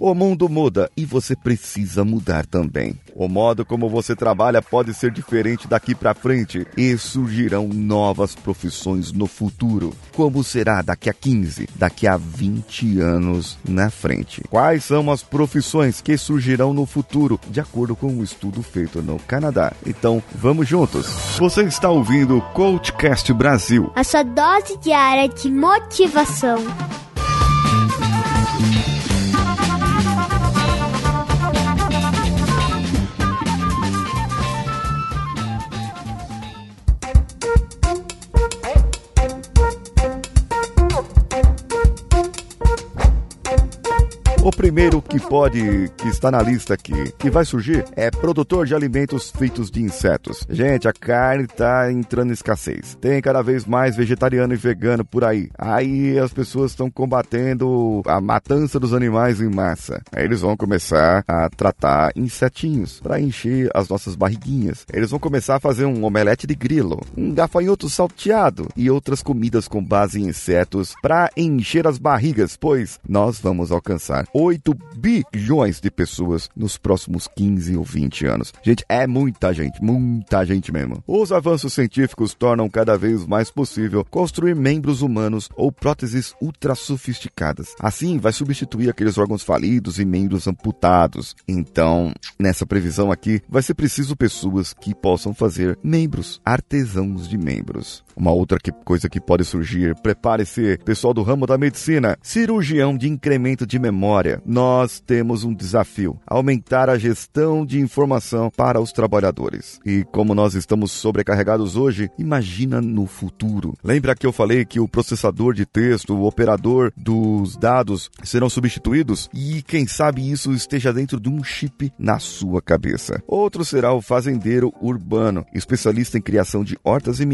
O mundo muda e você precisa mudar também. O modo como você trabalha pode ser diferente daqui para frente e surgirão novas profissões no futuro. Como será daqui a 15, daqui a 20 anos na frente? Quais são as profissões que surgirão no futuro, de acordo com um estudo feito no Canadá? Então, vamos juntos. Você está ouvindo o Coachcast Brasil. A sua dose diária de motivação. O primeiro que pode, que está na lista aqui, que vai surgir, é produtor de alimentos feitos de insetos. Gente, a carne está entrando em escassez. Tem cada vez mais vegetariano e vegano por aí. Aí as pessoas estão combatendo a matança dos animais em massa. Aí eles vão começar a tratar insetinhos para encher as nossas barriguinhas. Eles vão começar a fazer um omelete de grilo, um gafanhoto salteado e outras comidas com base em insetos para encher as barrigas, pois nós vamos alcançar 8 bilhões de pessoas nos próximos 15 ou 20 anos. Gente, é muita gente, muita gente mesmo. Os avanços científicos tornam cada vez mais possível construir membros humanos ou próteses ultra sofisticadas. Assim, vai substituir aqueles órgãos falidos e membros amputados. Então, nessa previsão aqui, vai ser preciso pessoas que possam fazer membros, artesãos de membros. Uma outra que, coisa que pode surgir, prepare-se, pessoal do ramo da medicina, cirurgião de incremento de memória nós temos um desafio: aumentar a gestão de informação para os trabalhadores. E como nós estamos sobrecarregados hoje, imagina no futuro. Lembra que eu falei que o processador de texto, o operador dos dados serão substituídos? E quem sabe isso esteja dentro de um chip na sua cabeça. Outro será o fazendeiro urbano, especialista em criação de hortas e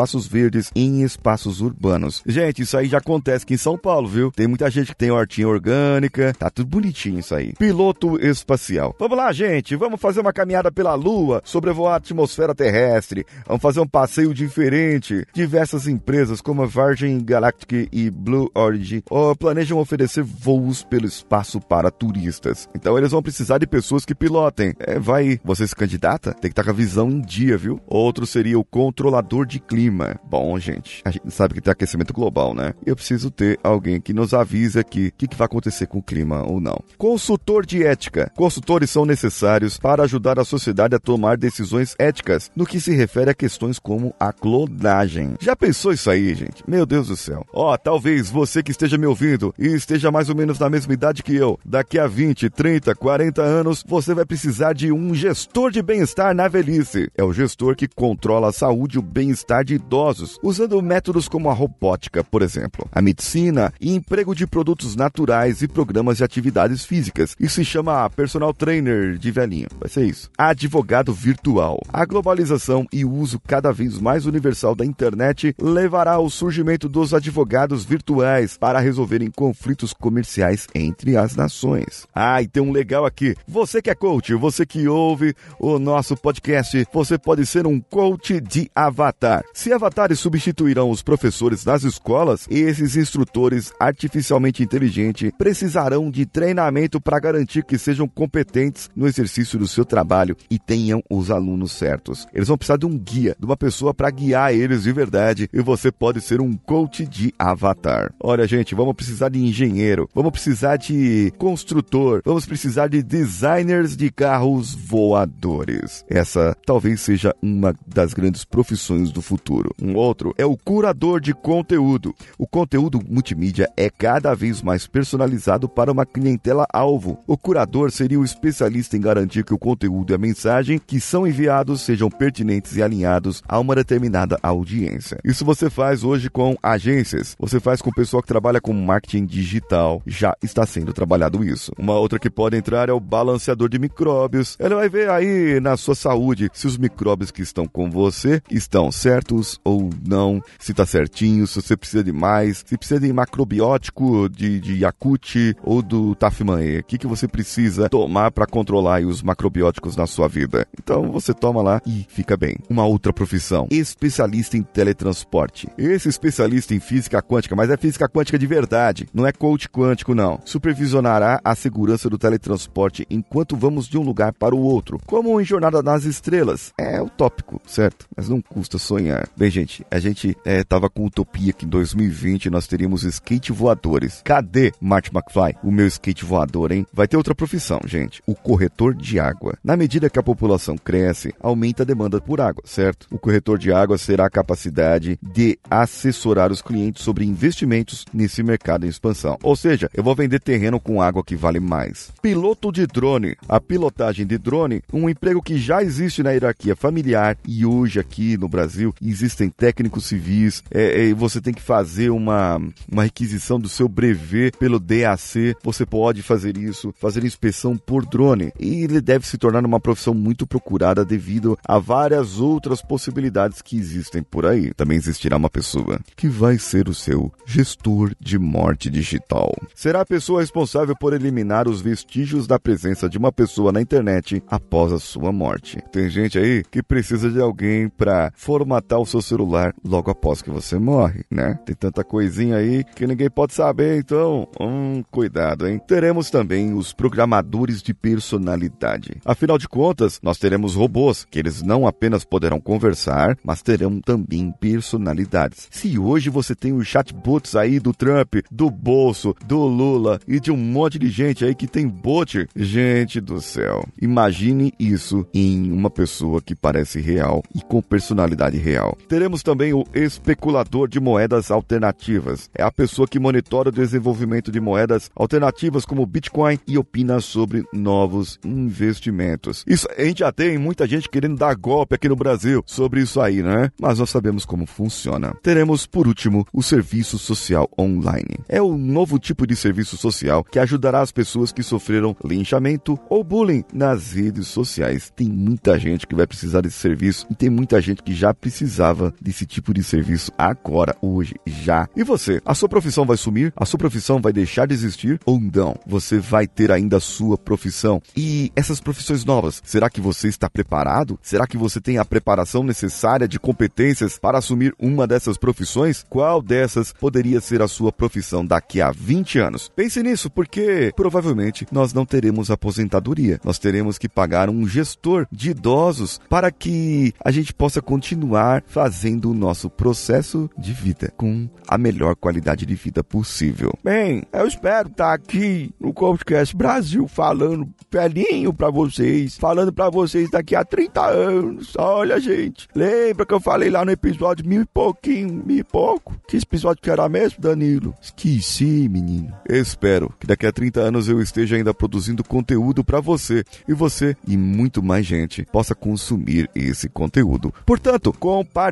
espaços verdes em espaços urbanos. Gente, isso aí já acontece aqui em São Paulo, viu? Tem muita gente que tem hortinha orgânica Tá tudo bonitinho isso aí. Piloto espacial. Vamos lá, gente. Vamos fazer uma caminhada pela Lua, sobrevoar a atmosfera terrestre. Vamos fazer um passeio diferente. Diversas empresas como a Virgin Galactic e Blue Origin planejam oferecer voos pelo espaço para turistas. Então eles vão precisar de pessoas que pilotem. É, vai. Você se candidata? Tem que estar com a visão em dia, viu? Outro seria o controlador de clima. Bom, gente, a gente sabe que tem aquecimento global, né? Eu preciso ter alguém que nos avise aqui o que, que vai acontecer com o clima ou não. Consultor de ética. Consultores são necessários para ajudar a sociedade a tomar decisões éticas no que se refere a questões como a clonagem. Já pensou isso aí, gente? Meu Deus do céu. Ó, oh, talvez você que esteja me ouvindo e esteja mais ou menos na mesma idade que eu, daqui a 20, 30, 40 anos, você vai precisar de um gestor de bem-estar na velhice. É o gestor que controla a saúde e o bem-estar de idosos, usando métodos como a robótica, por exemplo, a medicina e emprego de produtos naturais e programas de atividades físicas. Isso se chama personal trainer de velhinho. Vai ser isso. Advogado virtual. A globalização e o uso cada vez mais universal da internet levará ao surgimento dos advogados virtuais para resolverem conflitos comerciais entre as nações. Ah, e tem um legal aqui. Você que é coach, você que ouve o nosso podcast, você pode ser um coach de avatar. Se avatares substituirão os professores das escolas, esses instrutores artificialmente inteligentes precisarão de treinamento para garantir que sejam competentes no exercício do seu trabalho e tenham os alunos certos. Eles vão precisar de um guia, de uma pessoa para guiar eles de verdade e você pode ser um coach de avatar. Olha, gente, vamos precisar de engenheiro, vamos precisar de construtor, vamos precisar de designers de carros voadores. Essa talvez seja uma das grandes profissões do futuro. Um outro é o curador de conteúdo. O conteúdo multimídia é cada vez mais personalizado para uma clientela-alvo. O curador seria o especialista em garantir que o conteúdo e a mensagem que são enviados sejam pertinentes e alinhados a uma determinada audiência. Isso você faz hoje com agências, você faz com o pessoal que trabalha com marketing digital, já está sendo trabalhado isso. Uma outra que pode entrar é o balanceador de micróbios. Ele vai ver aí na sua saúde se os micróbios que estão com você estão certos, ou não, se tá certinho, se você precisa de mais, se precisa de macrobiótico de, de Yakut ou do Tafmae. O que, que você precisa tomar para controlar os macrobióticos na sua vida? Então você toma lá e fica bem. Uma outra profissão, especialista em teletransporte. Esse especialista em física quântica, mas é física quântica de verdade, não é coach quântico não. Supervisionará a segurança do teletransporte enquanto vamos de um lugar para o outro, como em Jornada nas Estrelas. É utópico, certo? Mas não custa sonhar. Bem, gente, a gente é, tava com utopia que em 2020 nós teríamos skate voadores. Cadê, Marty McFly, o meu skate voador, hein? Vai ter outra profissão, gente. O corretor de água. Na medida que a população cresce, aumenta a demanda por água, certo? O corretor de água será a capacidade de assessorar os clientes sobre investimentos nesse mercado em expansão. Ou seja, eu vou vender terreno com água que vale mais. Piloto de drone. A pilotagem de drone, um emprego que já existe na hierarquia familiar e hoje aqui no Brasil existem técnicos civis é, é, você tem que fazer uma, uma requisição do seu brevet pelo DAC. Você pode fazer isso, fazer inspeção por drone e ele deve se tornar uma profissão muito procurada devido a várias outras possibilidades que existem por aí. Também existirá uma pessoa que vai ser o seu gestor de morte digital. Será a pessoa responsável por eliminar os vestígios da presença de uma pessoa na internet após a sua morte. Tem gente aí que precisa de alguém para formatar o seu celular logo após que você morre, né? Tem tanta coisinha aí que ninguém pode saber, então, hum, cuidado, hein? Teremos também os programadores de personalidade. Afinal de contas, nós teremos robôs que eles não apenas poderão conversar, mas terão também personalidades. Se hoje você tem os chatbots aí do Trump, do Bolso, do Lula e de um monte de gente aí que tem bot, gente do céu, imagine isso em uma pessoa que parece real e com personalidade real. Teremos também o especulador de moedas alternativas. É a pessoa que monitora o desenvolvimento de moedas alternativas como Bitcoin e opina sobre novos investimentos. Isso a gente já tem muita gente querendo dar golpe aqui no Brasil sobre isso aí, né? Mas nós sabemos como funciona. Teremos, por último, o serviço social online. É o novo tipo de serviço social que ajudará as pessoas que sofreram linchamento ou bullying nas redes sociais. Tem muita gente que vai precisar desse serviço e tem muita gente que já precisava desse tipo de serviço agora, hoje, já. E você? A sua profissão vai sumir? A sua profissão vai deixar de existir ou não? Você vai ter ainda a sua profissão. E essas profissões novas, será que você está preparado? Será que você tem a preparação necessária de competências para assumir uma dessas profissões? Qual dessas poderia ser a sua profissão daqui a 20 anos? Pense nisso, porque provavelmente nós não teremos aposentadoria. Nós teremos que pagar um gestor de idosos para que a gente possa continuar fazendo o nosso processo de vida com a melhor qualidade de vida possível. Bem, eu espero estar aqui no Podcast Brasil falando velhinho para vocês, falando para vocês daqui a 30 anos. Olha, gente, lembra que eu falei lá no episódio mil e pouquinho, mil e pouco? Que episódio que era mesmo, Danilo? Esqueci, menino. espero que daqui a 30 anos eu esteja ainda produzindo conteúdo para você e você e muito mais gente possa consumir esse conteúdo. Portanto, compartilhe,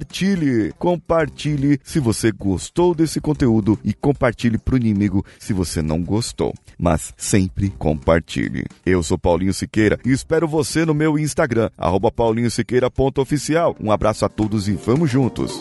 compartilhe se você gostou desse conteúdo e compartilhe pro inimigo se você não gostou. Mas sempre compartilhe. Eu sou Paulinho Siqueira e espero você no meu Instagram, paulinhosiqueira.oficial. Um abraço a todos e vamos juntos!